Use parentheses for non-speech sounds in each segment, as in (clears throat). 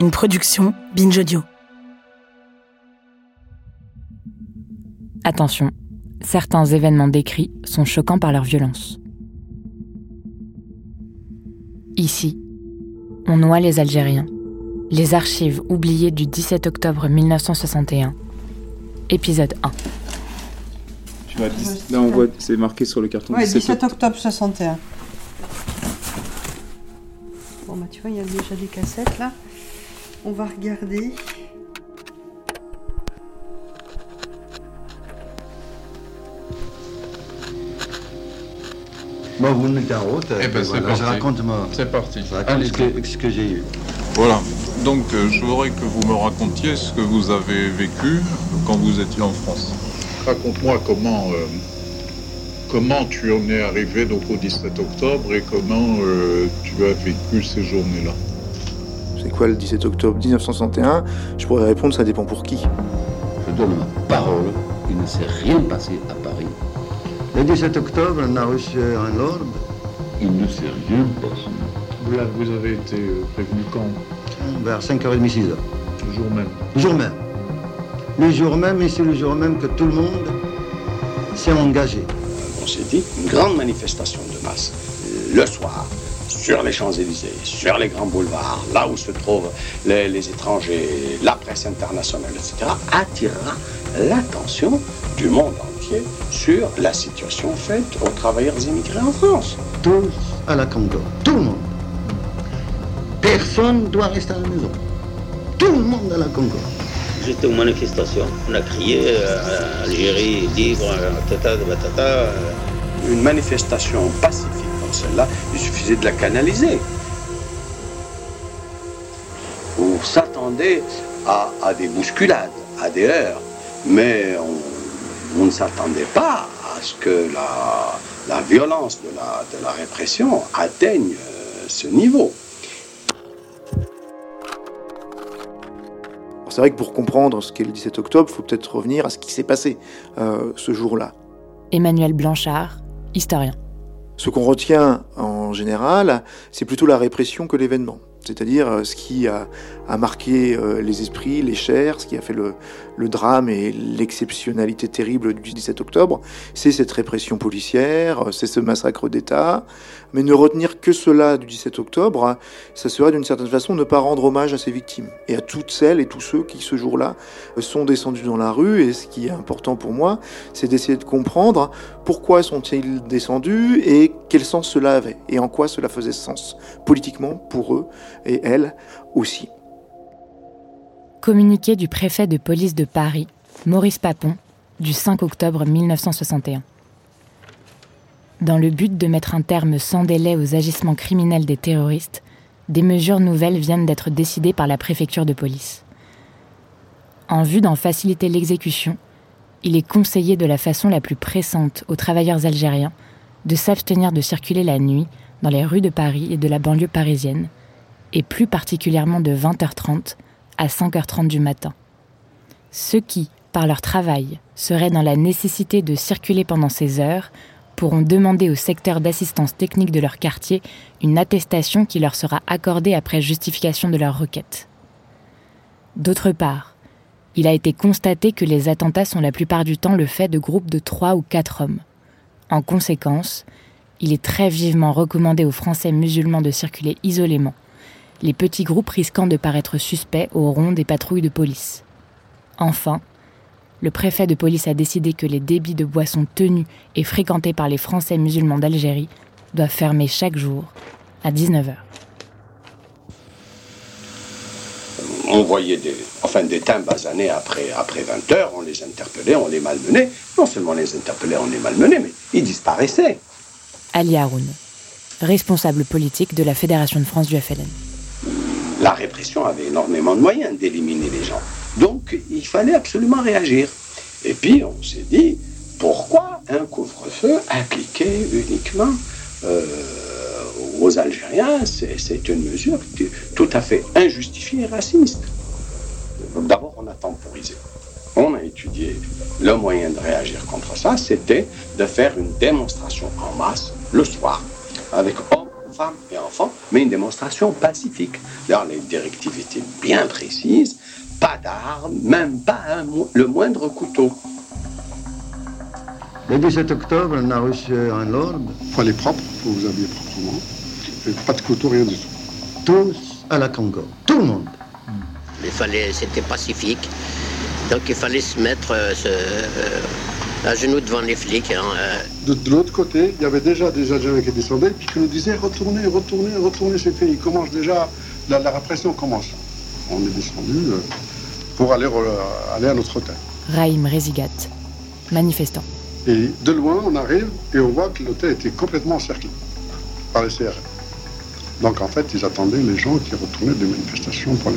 Une production Binge Audio. Attention, certains événements décrits sont choquants par leur violence. Ici, on noie les Algériens. Les archives oubliées du 17 octobre 1961. Épisode 1. Tu vois, dix- Là, on voit, c'est marqué sur le carton. Ouais, 17 17 octobre 61. Bon, bah tu vois, il y a déjà des cassettes là. On va regarder. Bon, vous me mettez en route. Eh ben, et c'est voilà, parti. Je raconte, ma- C'est parti. je raconte Allez, ce que, ce que j'ai eu. voilà. Donc, euh, je voudrais que vous me racontiez ce que vous avez vécu quand vous étiez en France. Raconte-moi comment, euh, comment tu en es arrivé donc au 17 octobre et comment euh, tu as vécu ces journées-là. C'est quoi le 17 octobre 1961 Je pourrais répondre, ça dépend pour qui. Je donne ma parole, il ne s'est rien passé à Paris. Le 17 octobre, on a reçu un ordre. Il ne s'est rien passé. Vous, là, vous avez été euh, prévenu quand? Vers 5h30, 6h. Le jour même. Le jour même. Le jour même, et c'est le jour même que tout le monde s'est engagé. on s'est dit, une grande manifestation de masse, le soir, sur les Champs-Élysées, sur les grands boulevards, là où se trouvent les, les étrangers, la presse internationale, etc., attirera l'attention du monde entier sur la situation faite aux travailleurs immigrés en France. Tous à la Congo. Tout le monde. Personne ne doit rester à la maison. Tout le monde à la Congo. J'étais aux manifestations. On a crié euh, Algérie libre, euh, tata de batata. euh. Une manifestation pacifique celle-là, il suffisait de la canaliser. On s'attendait à, à des bousculades, à des heurts, mais on, on ne s'attendait pas à ce que la, la violence de la, de la répression atteigne euh, ce niveau. C'est vrai que pour comprendre ce qu'est le 17 octobre, il faut peut-être revenir à ce qui s'est passé euh, ce jour-là. Emmanuel Blanchard, historien. Ce qu'on retient en général, c'est plutôt la répression que l'événement. C'est-à-dire euh, ce qui a, marqué euh, les esprits, les chairs, ce qui a fait le, le drame et l'exceptionnalité terrible du 17 octobre, c'est cette répression policière, euh, c'est ce massacre d'État. Mais ne retenir que cela du 17 octobre, hein, ça serait d'une certaine façon ne pas rendre hommage à ces victimes et à toutes celles et tous ceux qui ce jour-là sont descendus dans la rue. Et ce qui est important pour moi, c'est d'essayer de comprendre pourquoi sont-ils descendus et quel sens cela avait et en quoi cela faisait sens politiquement pour eux et elles aussi. Communiqué du préfet de police de Paris, Maurice Papon, du 5 octobre 1961. Dans le but de mettre un terme sans délai aux agissements criminels des terroristes, des mesures nouvelles viennent d'être décidées par la préfecture de police. En vue d'en faciliter l'exécution, il est conseillé de la façon la plus pressante aux travailleurs algériens de s'abstenir de circuler la nuit dans les rues de Paris et de la banlieue parisienne, et plus particulièrement de 20h30 à 5h30 du matin. Ceux qui, par leur travail, seraient dans la nécessité de circuler pendant ces heures pourront demander au secteur d'assistance technique de leur quartier une attestation qui leur sera accordée après justification de leur requête. D'autre part, il a été constaté que les attentats sont la plupart du temps le fait de groupes de trois ou quatre hommes. En conséquence, il est très vivement recommandé aux Français musulmans de circuler isolément, les petits groupes risquant de paraître suspects au rond des patrouilles de police. Enfin, le préfet de police a décidé que les débits de boissons tenus et fréquentés par les Français musulmans d'Algérie doivent fermer chaque jour à 19h. On voyait des, enfin, des après, après 20 heures, on les interpellait, on les malmenait. Non seulement on les interpellait, on les malmenait, mais ils disparaissaient. Ali Haroun, responsable politique de la Fédération de France du FLN. La répression avait énormément de moyens d'éliminer les gens. Donc il fallait absolument réagir. Et puis on s'est dit, pourquoi un couvre-feu appliqué uniquement euh, aux Algériens C'est une mesure tout à fait injustifiée et raciste. D'abord, on a temporisé. On a étudié le moyen de réagir contre ça, c'était de faire une démonstration en masse le soir, avec hommes, femmes et enfants, mais une démonstration pacifique. D'ailleurs, les directives étaient bien précises, pas d'armes, même pas le moindre couteau. Le 17 octobre, on a reçu un ordre. Il aller propre, il faut vous habiller proprement. Pas de couteau, rien du tout. Tous à la Congo, tout le monde. Il fallait, c'était pacifique. Donc il fallait se mettre euh, euh, à genoux devant les flics. Hein, euh. De, l'autre côté, il y avait déjà des Algériens qui descendaient et qui nous disaient retournez, retournez, retournez, c'est fini. Commence déjà, la, répression commence. On est descendu pour aller, aller à notre hôtel. Raïm Rezigat, manifestant. Et de loin, on arrive et on voit que l'hôtel était complètement encerclé par les CRS. Donc en fait, ils attendaient les gens qui retournaient des manifestations pour les,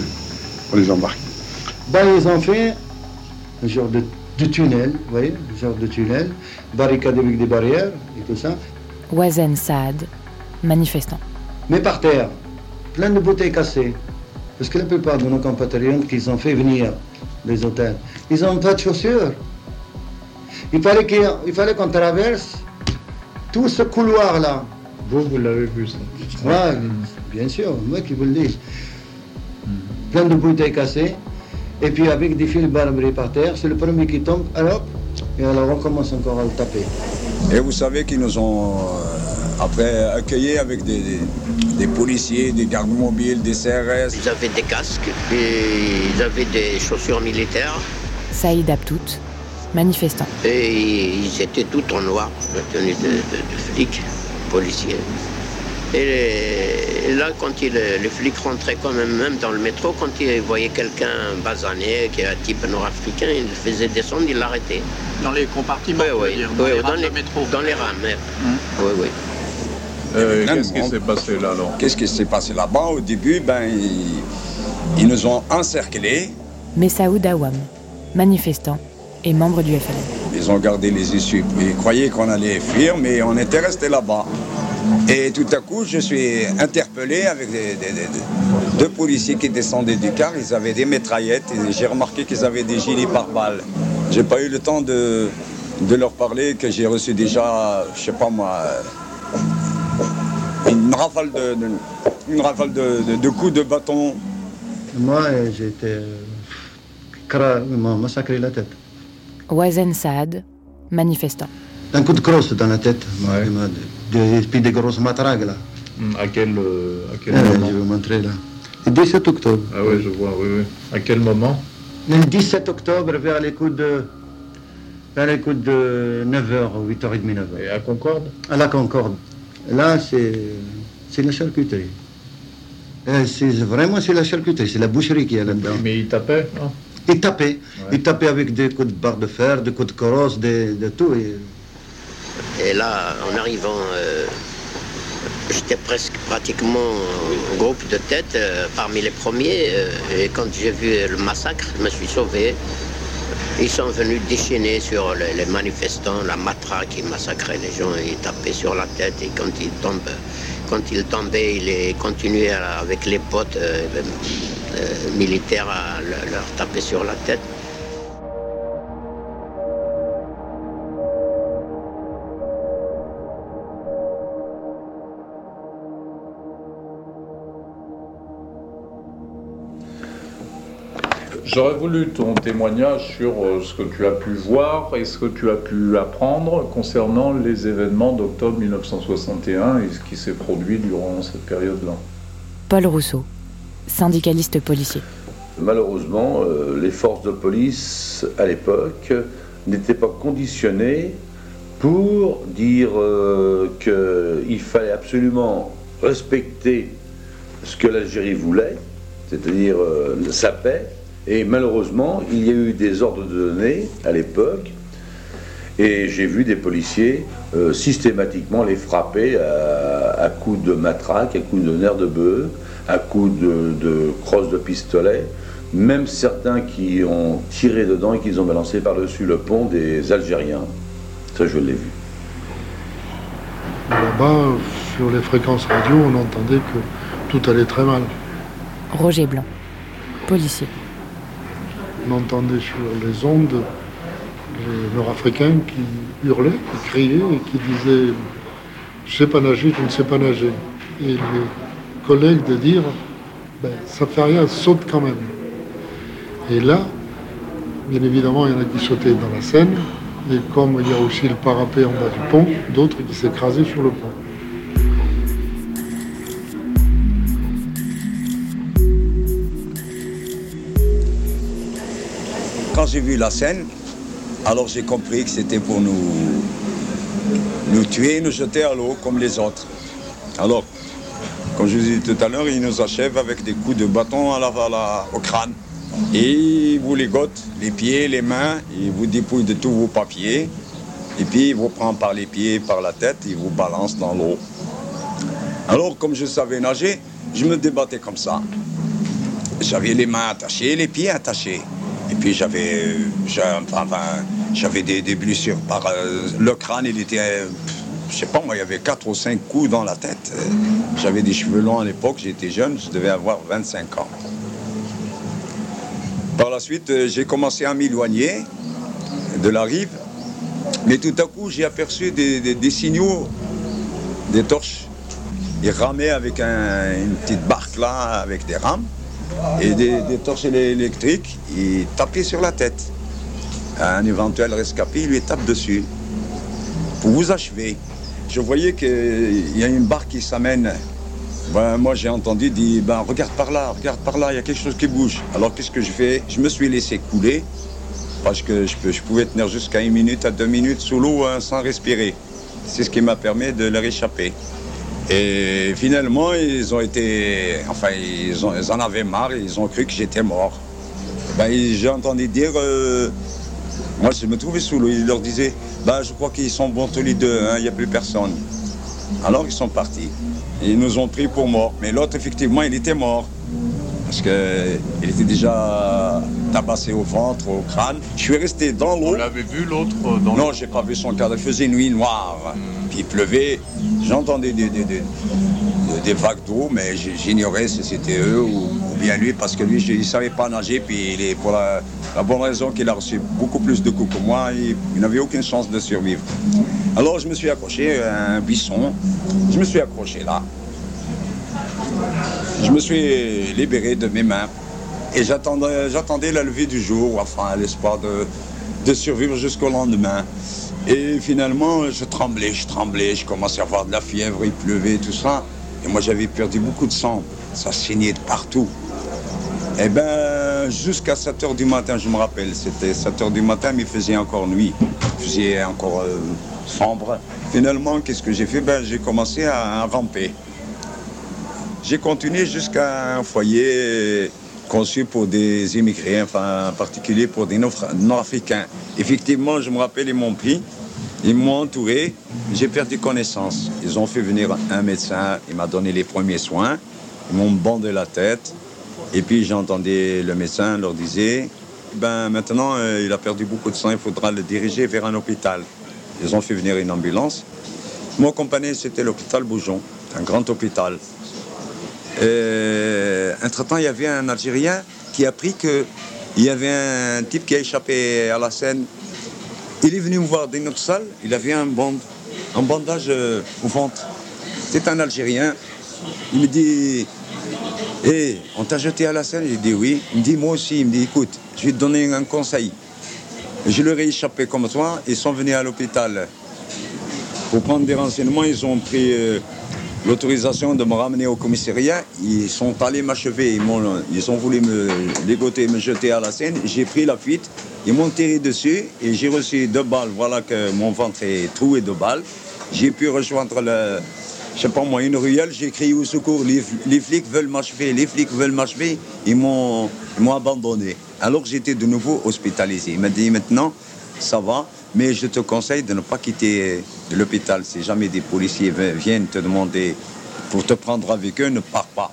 pour les embarquer. Ben, ils ont fait un genre de, tunnel, vous voyez, un genre de tunnel, barricade avec des barrières et tout ça. Wazen Saad, manifestant. Mais par terre, plein de bouteilles cassées. Parce que la plupart de nos compatriotes qu'ils ont fait venir des hôtels, ils n'ont pas de chaussures. Il fallait qu'il fallait qu'on traverse tout ce couloir-là. Vous, vous l'avez vu, ça Oui, bien sûr, moi qui vous le dis. Plein de bouteilles cassées, et puis avec des fils barbelés par terre, c'est le premier qui tombe, alors, et alors on commence encore à le taper. Et vous savez qu'ils nous ont euh, après accueillis avec des, des, policiers, des gardes mobiles, des CRS. Ils avaient des casques, et ils avaient des chaussures militaires. Saïd Abtout, manifestants. Et ils étaient tout en noir, tenus de, de, flics, policiers. Et là, quand il, les flics rentraient quand même, même dans le métro, quand ils voyaient quelqu'un basané, qui est un type nord-africain, ils le faisaient descendre, ils l'arrêtaient. Dans les compartiments Oui, oui, dans, les dans, les, métro. Dans les rames, hum. oui, oui. Euh, qu'est-ce qui s'est passé là alors? Qu'est-ce qui s'est passé là-bas? Au début, ben, ils, nous ont encerclés. Messaoud Awam, manifestant, et membre du FLN. Ils ont gardé les issues. Ils croyaient qu'on allait fuir, mais on était resté là-bas. Et tout à coup, je suis interpellé avec deux policiers qui descendaient du car. Ils avaient des métraillettes et j'ai remarqué qu'ils avaient des gilets pare-balles. J'ai pas eu le temps de, de leur parler que j'ai reçu déjà, je sais pas moi, une rafale de, une rafale de, coups de bâton. Moi, j'ai été massacré la tête. Wazen Saad, manifestant. Un coup de crosse dans la tête. Et puis des grosses matraques là. Hmm, à quel, euh, à quel moment Je vais vous montrer là. Le 17 octobre. Ah oui, je vois, oui, oui. À quel moment Le 17 octobre, vers les coups de. Vers les coups de 9h, 8h30, 9h. Et à Concorde À la Concorde. Là, c'est. C'est la charcuterie. Euh, c'est vraiment c'est la charcuterie, c'est la boucherie qui est là-dedans. Mais il tapait, non Il tapait. Il tapait avec des coups de barre de fer, des coups de corosse, de, de tout. Et... Et là, en arrivant, euh, j'étais presque pratiquement groupe de tête euh, parmi les premiers. Euh, et quand j'ai vu le massacre, je me suis sauvé. Ils sont venus déchaîner sur les, manifestants, la matraque, qui massacrait les gens, ils tapaient sur la tête. Et quand ils tombent, quand ils tombaient, ils continuaient avec les potes militaires à leur taper sur la tête. J'aurais voulu ton témoignage sur euh, ce que tu as pu voir et ce que tu as pu apprendre concernant les événements d'octobre 1961 et ce qui s'est produit durant cette période-là. Paul Rousseau, syndicaliste policier. Malheureusement, euh, les forces de police à l'époque n'étaient pas conditionnées pour dire euh, qu'il fallait absolument respecter ce que l'Algérie voulait, c'est-à-dire sa paix, et malheureusement, il y a eu des ordres de données à l'époque. Et j'ai vu des policiers euh, systématiquement les frapper à, coups de matraque, à coups de nerfs de bœuf, à coups de, de crosse de pistolet. Même certains qui ont tiré dedans et qu'ils ont balancé par-dessus le pont des Algériens. Ça, je l'ai vu. Là-bas, sur les fréquences radio, on entendait que tout allait très mal. Roger Blanc, policier. On entendait sur les ondes les Nord-Africains qui hurlaient, qui criaient et qui disaient Je sais pas nager, je ne sais pas nager. Et les collègues de dire ben, Ça fait rien, saute quand même. Et là, bien évidemment, il y en a qui sautaient dans la Seine, et comme il y a aussi le parapet en bas du pont, d'autres qui s'écrasaient sur le pont. Quand j'ai vu la scène, alors j'ai compris que c'était pour nous, nous tuer, nous jeter à l'eau comme les autres. Alors, comme je vous ai dit tout à l'heure, ils nous achèvent avec des coups de bâton à la, au crâne. Et ils vous ligotent les pieds, les mains, ils vous dépouillent de tous vos papiers. Et puis ils vous prennent par les pieds, par la tête, ils vous balancent dans l'eau. Alors, comme je savais nager, je me débattais comme ça. J'avais les mains attachées, les pieds attachés. Et puis j'avais, j'avais des, blessures euh, le crâne. Il était, euh, je sais pas moi, il y avait quatre ou cinq coups dans la tête. J'avais des cheveux longs à l'époque, j'étais jeune, je devais avoir 25 ans. Par la suite, euh, j'ai commencé à m'éloigner de la rive, mais tout à coup, j'ai aperçu des, signaux, des torches. Ils ramaient avec une petite barque là, avec des rames et des, torches électriques, il tapait sur la tête. Un éventuel rescapé, il lui tape dessus pour vous achever. Je voyais qu'il y a une barque qui s'amène. Ben, moi, j'ai entendu dire ben, Regarde par là, regarde par là, il y a quelque chose qui bouge. Alors, qu'est-ce que je fais? Je me suis laissé couler parce que je, je pouvais tenir jusqu'à une minute à deux minutes sous l'eau hein, sans respirer. C'est ce qui m'a permis de leur échapper. Et finalement, ils ont été. Enfin, ils, en avaient marre, ils ont cru que j'étais mort. Ben, j'ai entendu dire. Euh, moi, je me trouvais sous l'eau. Ils leur disaient ben, Je crois qu'ils sont bons tous les deux, hein, il n'y a plus personne. Alors, ils sont partis. Ils nous ont pris pour morts. Mais l'autre, effectivement, il était mort. Parce qu'il était déjà tabassé au ventre, au crâne. Je suis resté dans l'eau. Vous l'avez vu l'autre dans Non, j'ai pas vu son cadre. Il faisait nuit noire. Puis il pleuvait. J'entendais des, des, vagues d'eau, mais j'ignorais si c'était eux ou, bien lui, parce que lui, il ne savait pas nager. Puis il est, pour la, bonne raison qu'il a reçu beaucoup plus de coups que moi, il, il n'avait aucune chance de survivre. Alors je me suis accroché à un buisson. Je me suis accroché là. Je me suis libéré de mes mains et j'attendais la levée du jour, enfin l'espoir de, survivre jusqu'au lendemain. Et finalement, je tremblais, je tremblais, je commençais à avoir de la fièvre, il pleuvait, tout ça. Et moi, j'avais perdu beaucoup de sang. Ça saignait de partout. Et eh ben, jusqu'à 7 h du matin, je me rappelle, c'était 7 h du matin, mais il faisait encore nuit. Il faisait encore euh, sombre. Finalement, qu'est-ce que j'ai fait? Ben, J'ai commencé à, ramper. J'ai continué jusqu'à un foyer conçu pour des immigrés, enfin en particulier pour des Nord-Africains. Effectivement, je me rappelle, ils m'ont pris, ils m'ont entouré, j'ai perdu connaissance. Ils ont fait venir un médecin, il m'a donné les premiers soins, ils m'ont bandé la tête, et puis j'entendais le médecin leur disait, ben maintenant euh, il a perdu beaucoup de sang, il faudra le diriger vers un hôpital. Ils ont fait venir une ambulance. Mon compagnie, c'était l'hôpital Boujon, un grand hôpital. Euh, entre-temps, il y avait un Algérien qui a appris qu'il y avait un type qui a échappé à la scène. Il est venu me voir dans notre salle, il avait un, un bandage euh, au ventre. C'est un Algérien. Il me dit Hé, on t'a jeté à la scène J'ai dit oui. Il me dit Moi aussi. Il me dit Écoute, je vais te donner un conseil. Je leur ai échappé comme toi. Ils sont venus à l'hôpital pour prendre des renseignements. Ils ont pris. Euh, l'autorisation de me ramener au commissariat. Ils sont allés m'achever. Ils, ont voulu me dégoter, me jeter à la scène. J'ai pris la fuite. Ils m'ont tiré dessus et j'ai reçu deux balles. Voilà que mon ventre est troué de balles. J'ai pu rejoindre le, je moi, une ruelle. J'ai crié au secours. Les, flics veulent m'achever. Les flics veulent m'achever. Ils m'ont abandonné. Alors j'étais de nouveau hospitalisé. Il m'a dit maintenant, ça va. Mais je te conseille de ne pas quitter l'hôpital. Si jamais des policiers viennent te demander pour te prendre avec eux, ne pars pas.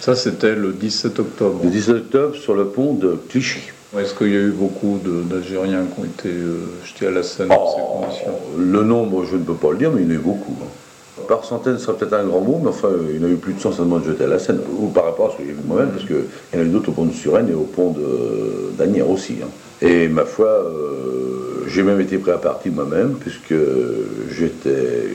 Ça, c'était le 17 octobre. Le 17 octobre sur le pont de Clichy. Est-ce qu'il y a eu beaucoup d'Algériens qui ont été euh, jetés à la Seine dans ces Oh, conditions? Le nombre, je ne peux pas le dire, mais il y en a eu beaucoup. hein. Par centaines, ce serait peut-être un grand mot, mais enfin, il y en a eu plus de 100 certainement de jetés à la Seine, ou par rapport à ce que j'ai vu moi-même, parce qu'il y en a eu d'autres au pont de Suresnes et au pont de- d'Agnières aussi. hein. Et ma foi, euh, j'ai même été prêt à partir moi-même, puisque j'étais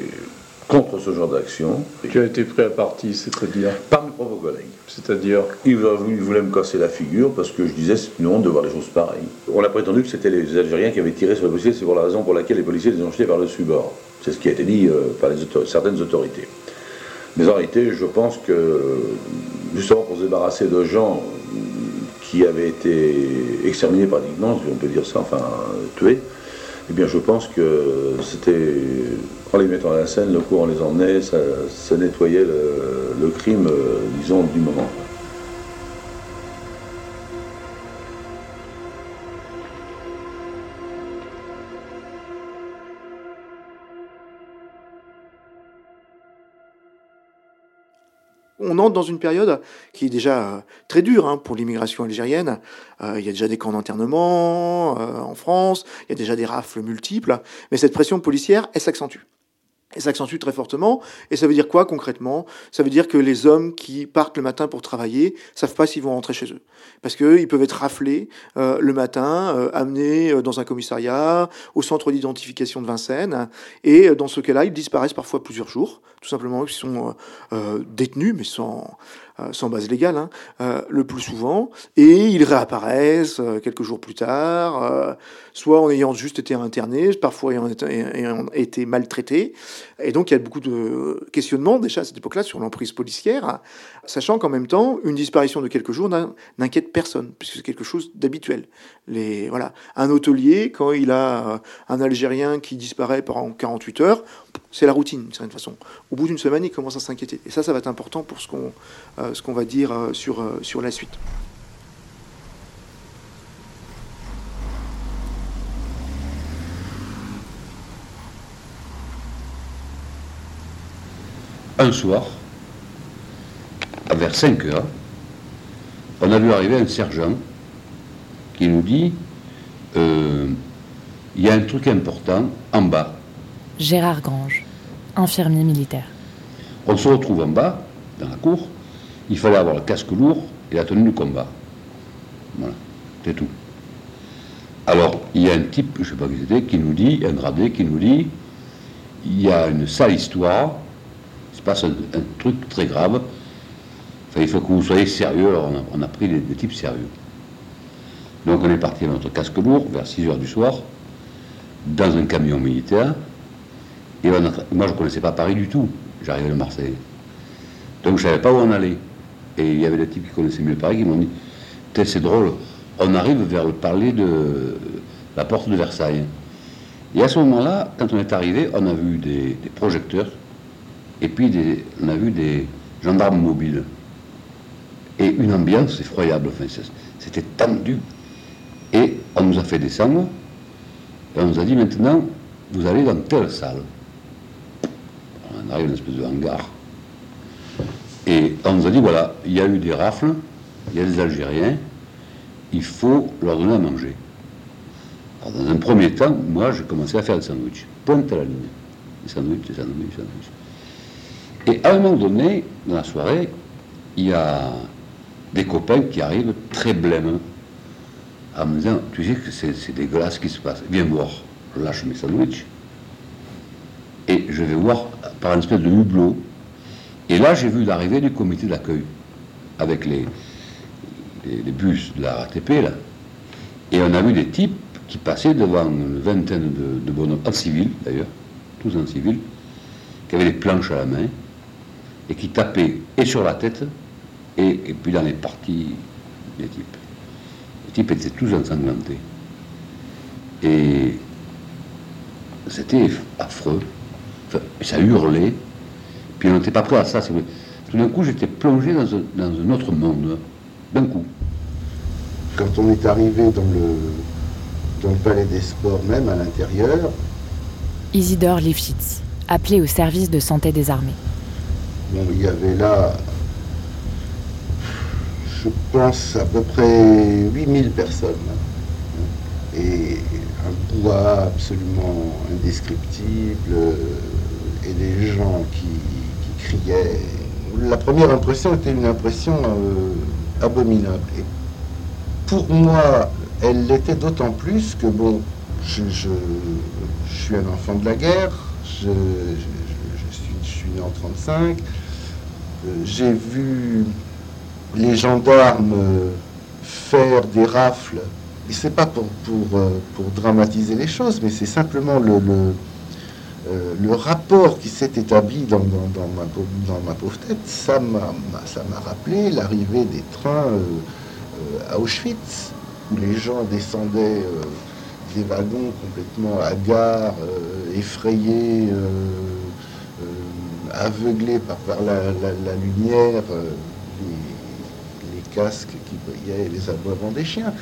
contre ce genre d'action. Tu as été pris à partie, c'est-à-dire Par mes propres collègues. C'est-à-dire Ils voulaient, me casser la figure parce que je disais c'est une honte de voir des choses pareilles. On a prétendu que c'était les Algériens qui avaient tiré sur les policiers, c'est pour la raison pour laquelle les policiers les ont jetés par le subord. C'est ce qui a été dit euh, par les autor- certaines autorités. Mais en réalité, je pense que justement pour se débarrasser de gens qui avaient été exterminés pratiquement, si on peut dire ça, enfin tués, eh bien je pense que c'était, en les mettant à la scène, le coup on les emmenait, ça, nettoyait le, le crime, euh, disons, du moment. On entre dans une période qui est déjà euh, très dure hein, pour l'immigration algérienne. Euh, il y a déjà des camps d'internement euh, en France, il y a déjà des rafles multiples, mais cette pression policière, elle s'accentue. Elle s'accentue très fortement. Et ça veut dire quoi concrètement? Ça veut dire que les hommes qui partent le matin pour travailler savent pas s'ils vont rentrer chez eux. Parce qu'ils peuvent être raflés euh, le matin, euh, amenés euh, dans un commissariat, au centre d'identification de Vincennes. Et dans ce cas-là, ils disparaissent parfois plusieurs jours, tout simplement qu'ils sont détenus, mais sans, sans base légale, hein, euh, le plus souvent. Et ils réapparaissent euh, quelques jours plus tard, euh, soit en ayant juste été internés, parfois ayant été, ayant été maltraités. Et donc il y a beaucoup de questionnements déjà à cette époque-là sur l'emprise policière, sachant qu'en même temps, une disparition de quelques jours n'in- n'inquiète personne, puisque c'est quelque chose d'habituel. Voilà. Un hôtelier, quand il a euh, un Algérien qui disparaît pendant 48 heures, c'est la routine, d'une certaine façon. Au bout d'une semaine, il commence à s'inquiéter. Et ça, ça va être important pour ce qu'on euh, va dire sur, euh, sur la suite. un soir, vers 5 heures, on a vu arriver un sergent qui nous dit euh, il y a un truc important en bas. Gérard Grange, infirmier militaire. On se retrouve en bas, dans la cour. Il fallait avoir le casque lourd et la tenue du combat. Voilà, c'est tout. Alors, il y a un type, je ne sais pas qui c'était, qui nous dit, un gradé qui nous dit il y a une sale histoire, il se passe un, un truc très grave. Il faut que vous soyez sérieux. Alors, on a, pris des, types sérieux. Donc, on est parti avec notre casque lourd vers 6 heures du soir, dans un camion militaire. Et moi, je ne connaissais pas Paris du tout. J'arrivais de Marseille. Donc, je ne savais pas où on allait. Et il y avait des types qui connaissaient mieux Paris qui m'ont dit c'est drôle, on arrive vers le palais de la porte de Versailles. Et à ce moment-là, quand on est arrivé, on a vu des, projecteurs et puis on a vu des gendarmes mobiles. Et une ambiance effroyable. Enfin, C'était tendu. Et on nous a fait descendre et on nous a dit maintenant, vous allez dans telle salle. On arrive dans une espèce de hangar. Et on nous a dit voilà, il y a eu des rafles, il y a des Algériens, il faut leur donner à manger. Alors, dans un premier temps, moi, j'ai commencé à faire des sandwichs. Pointe à la ligne. Des sandwichs, des sandwichs, des sandwichs. Et à un moment donné, dans la soirée, il y a des copains qui arrivent très blêmes en me disant Tu sais que c'est dégueulasse ce qui se passe. Viens voir. Je lâche mes sandwichs. Et je vais voir par une espèce de hublot. Et là, j'ai vu l'arrivée du comité d'accueil avec les bus de la RATP, là. Et on a vu des types qui passaient devant une vingtaine de, de bonhommes, en civil d'ailleurs, tous en civil, qui avaient des planches à la main et qui tapaient et sur la tête et, et puis dans les parties des types. Les types étaient tous ensanglantés. Et c'était affreux. Enfin, ça hurlait. Puis on n'était pas prêt à ça. Tout d'un coup, j'étais plongé dans un, dans un autre monde. D'un coup. Quand on est arrivé dans le, dans le palais des sports même à l'intérieur. Isidore Lifshitz, appelé au service de santé des armées. Bon, il y avait là, je pense, à peu près 8000 personnes. Et un poids absolument indescriptible, et des gens qui, criaient. La première impression était une impression euh, abominable. Pour moi, elle l'était d'autant plus que, bon, je, suis un enfant de la guerre, je, suis, né en 35, euh, j'ai vu les gendarmes faire des rafles. Et c'est pas euh, pour, dramatiser les choses, mais c'est simplement le, euh, rapport qui s'est établi dans, ma, dans, pauvre tête. Ça m'a rappelé l'arrivée des trains à Auschwitz où les gens descendaient euh, des wagons complètement hagards, euh, effrayés, euh, aveuglés par, la, lumière, casques qui brillaient et les aboiements des chiens.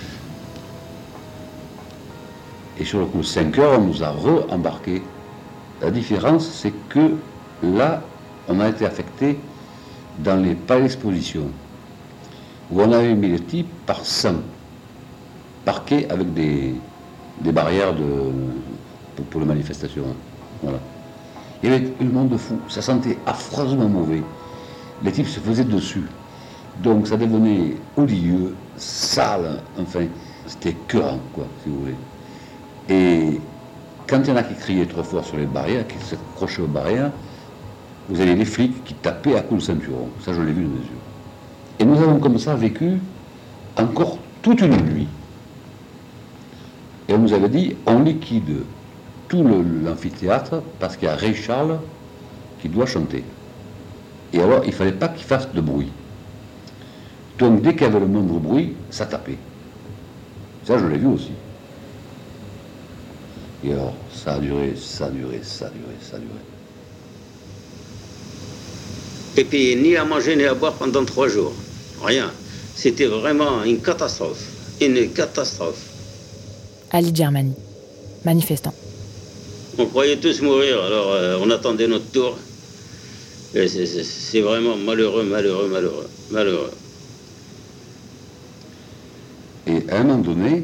Et sur le coup, 5 heures, on nous a re-embarqués. La différence, c'est que là, on a été affecté dans les palais d'exposition, où on avait mis les types par 100 parqués avec des, barrières de, pour, les manifestations. Voilà. Il y avait le monde de fou. Ça sentait affreusement mauvais. Les types se faisaient dessus. Donc ça devenait odieux, sale, enfin, c'était cœur, quoi, si vous voulez. Et quand il y en a qui criaient trop fort sur les barrières, qui s'accrochaient aux barrières, vous avez des flics qui tapaient à coups de ceinturon. Ça, je l'ai vu de mes yeux. Et nous avons comme ça vécu encore toute une nuit. Et on nous avait dit, on liquide tout l'amphithéâtre parce qu'il y a Ray Charles qui doit chanter. Et alors, il ne fallait pas qu'il fasse de bruit. Donc, dès qu'il y avait le moindre bruit, ça tapait. Ça, je l'ai vu aussi. Et alors, ça a duré, ça a duré, ça a duré, ça a duré. Et puis, ni à manger ni à boire pendant trois jours. Rien. C'était vraiment une catastrophe. Une catastrophe. Ali Germani, manifestant. On croyait tous mourir, alors euh, on attendait notre tour. C'est vraiment malheureux, malheureux, malheureux, malheureux. Et à un moment donné,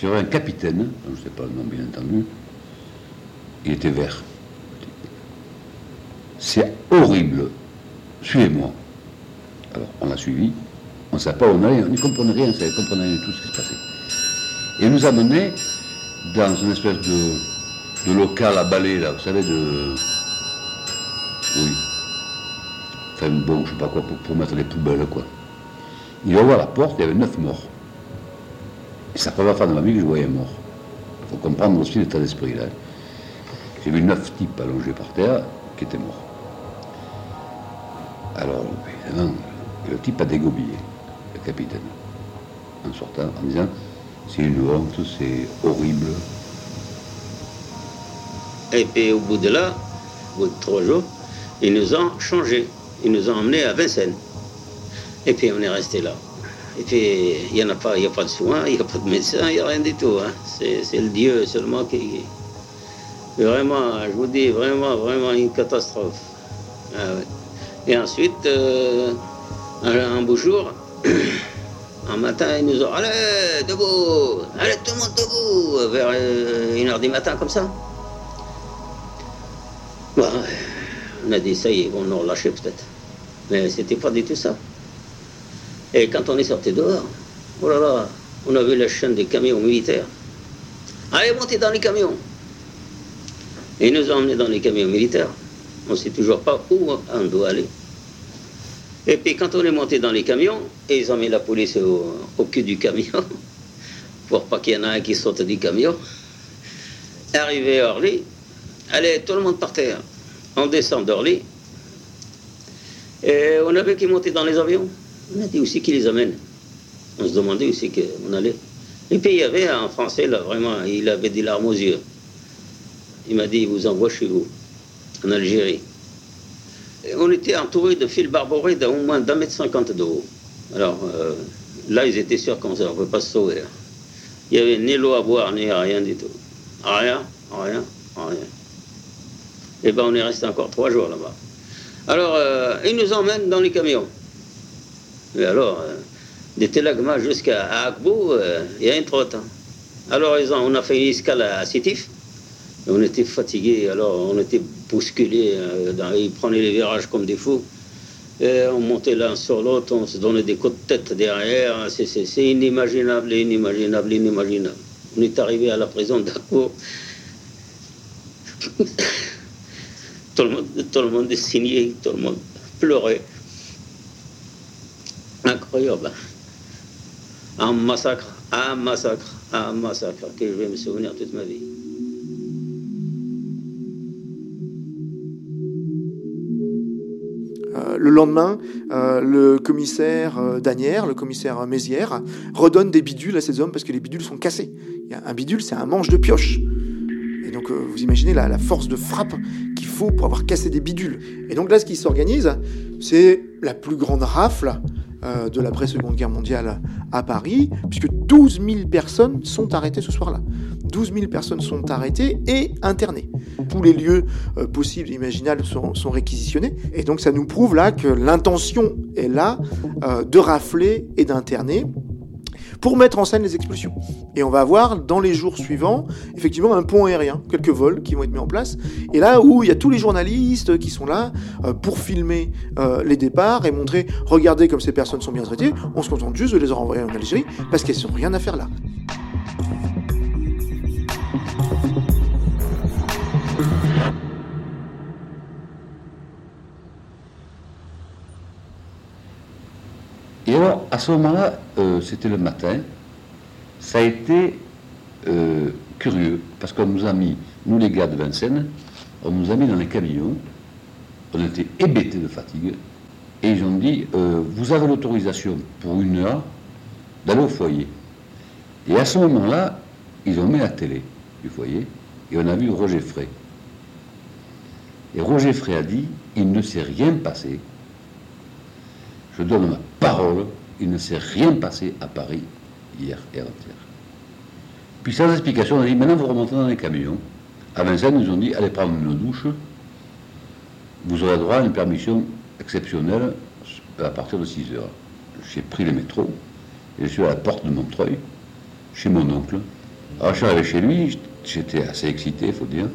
j'avais un capitaine, je ne sais pas le nom bien entendu, il était vert. C'est horrible. Suivez-moi. Alors, on l'a suivi. On ne savait pas où on allait, on n'y comprenait rien, on ne comprenait rien de tout ce qui se passait. Et nous amenait dans une espèce de, local à balai, là, vous savez, de. Oui. Enfin, bon, je sais pas quoi, pour, mettre les poubelles, quoi. Il ouvre la porte, il y avait neuf morts. C'est la première fois dans ma vie que je voyais mort. Il faut comprendre aussi l'état d'esprit, là. J'ai vu neuf types allongés par terre qui étaient morts. Alors, évidemment, le type a dégobillé, le capitaine, en sortant, en disant c'est une honte, c'est horrible. Et puis au bout de là, au bout de trois jours, ils nous ont changé. Ils nous ont emmenés à Vincennes. Et puis on est resté là. Il n'y a pas, il a pas de soins, il n'y a pas de médecin, il n'y a rien du tout. Hein. C'est le Dieu seulement qui. Vraiment, je vous dis, vraiment, vraiment une catastrophe. Ah Et ensuite, euh, un beau jour, (clears throat) Un matin, ils nous ont Allez, debout Allez, tout le monde debout Vers euh, une heure du matin, comme ça. on a dit Ça y est, on nous relâché peut-être. Mais c'était pas du tout ça. Et quand on est sorti dehors, oh là là, on a vu la chaîne des camions militaires. Allez, montez dans les camions ils nous ont emmenés dans les camions militaires. On ne sait toujours pas où on doit aller. Et puis quand on est monté dans les camions, et ils ont mis la police au, cul du camion, (laughs) pour pas qu'il y en ait un qui saute du camion, arrivé à Orly, allez, tout le monde par terre. On descend d'Orly, et on avait qui monter dans les avions. On a dit aussi qui les amène. On se demandait aussi qu'on allait. Et puis il y avait un Français, là, vraiment, il avait des larmes aux yeux. Il m'a dit, il vous envoie chez vous, en Algérie on était entouré de fils barborés d'au moins d'un mètre cinquante de haut. Alors euh, là, ils étaient sûrs qu'on ne peut pas se sauver. Il n'y avait ni l'eau à boire, ni rien du tout. Rien, rien, rien. Et eh ben on est resté encore trois jours là-bas. Alors, euh, ils nous emmènent dans les camions. Et alors, euh, de Telagma jusqu'à Akbou, euh, il y a un trotte. Alors, ils ont, on a fait une escale à Sétif. On était fatigués, alors on était bousculés. ils prenaient les virages comme des fous. On montait l'un sur l'autre, on se donnait des coups de tête derrière. C'est inimaginable, inimaginable, inimaginable. On est arrivé à la prison d'Akbou. (laughs) Tout le, monde, tout le monde est signé, tout le monde pleurait. Incroyable. Un massacre, un massacre, un massacre que je vais me souvenir toute ma vie. Euh, le lendemain, euh, le commissaire euh, Danière, le commissaire Mézières, redonne des bidules à ces hommes parce que les bidules sont cassés. un bidule, c'est un manche de pioche. Et donc, vous imaginez la, force de frappe pour avoir cassé des bidules. Et donc là, ce qui s'organise, c'est la plus grande rafle euh, de l'après-seconde guerre mondiale à Paris, puisque 12 000 personnes sont arrêtées ce soir-là. 12 000 personnes sont arrêtées et internées. Tous les lieux euh, possibles et imaginables sont, réquisitionnés. Et donc ça nous prouve là que l'intention est là euh, de rafler et d'interner pour mettre en scène les expulsions. Et on va avoir dans les jours suivants, effectivement, un pont aérien, quelques vols qui vont être mis en place. Et là où il y a tous les journalistes qui sont là euh, pour filmer euh, les départs et montrer, regardez comme ces personnes sont bien traitées, on se contente juste de les renvoyer en Algérie parce qu'elles n'ont rien à faire là. Alors, à ce moment-là, euh, c'était le matin, ça a été euh, curieux, parce qu'on nous a mis, nous les gars de Vincennes, on nous a mis dans les camions, on était hébétés de fatigue, et ils ont dit, euh, vous avez l'autorisation pour une heure d'aller au foyer. Et à ce moment-là, ils ont mis la télé du foyer, et on a vu Roger Frey. Et Roger Frey a dit, il ne s'est rien passé, je donne ma parole, il ne s'est rien passé à Paris hier et avant-hier. Puis sans explication, on a dit maintenant vous remontez dans les camions. À Vincennes, ils nous ont dit allez prendre une douche, vous aurez droit à une permission exceptionnelle à partir de 6 heures. J'ai pris le métro et je suis à la porte de Montreuil, chez mon oncle. Alors je suis arrivé chez lui, j'étais assez excité, il faut dire.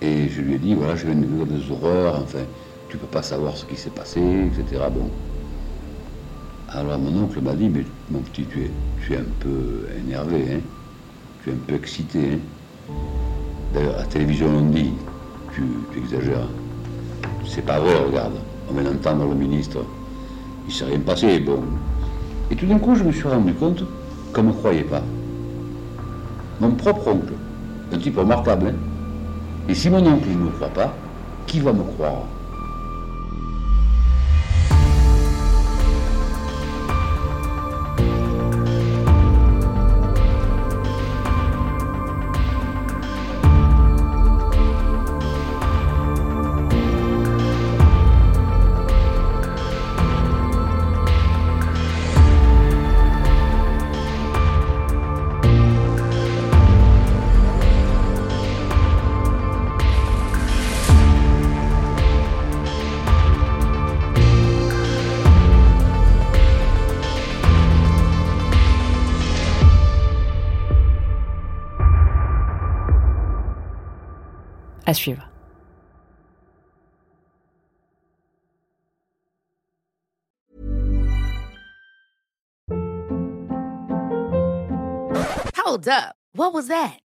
Et je lui ai dit voilà, je viens de vivre des horreurs, enfin tu peux pas savoir ce qui s'est passé, etc. Bon. Alors mon oncle m'a dit, mais mon petit, tu es, tu es un peu énervé, hein tu es un peu excité. Hein D'ailleurs, à la télévision, on dit, tu, exagères. C'est pas vrai, regarde. On vient d'entendre le ministre. Il s'est rien passé, bon. Et tout d'un coup, je me suis rendu compte qu'on ne me croyait pas. Mon propre oncle, un type remarquable, hein Et si mon oncle ne me croit pas, qui va me croire? Suivre. Hold up. What was that?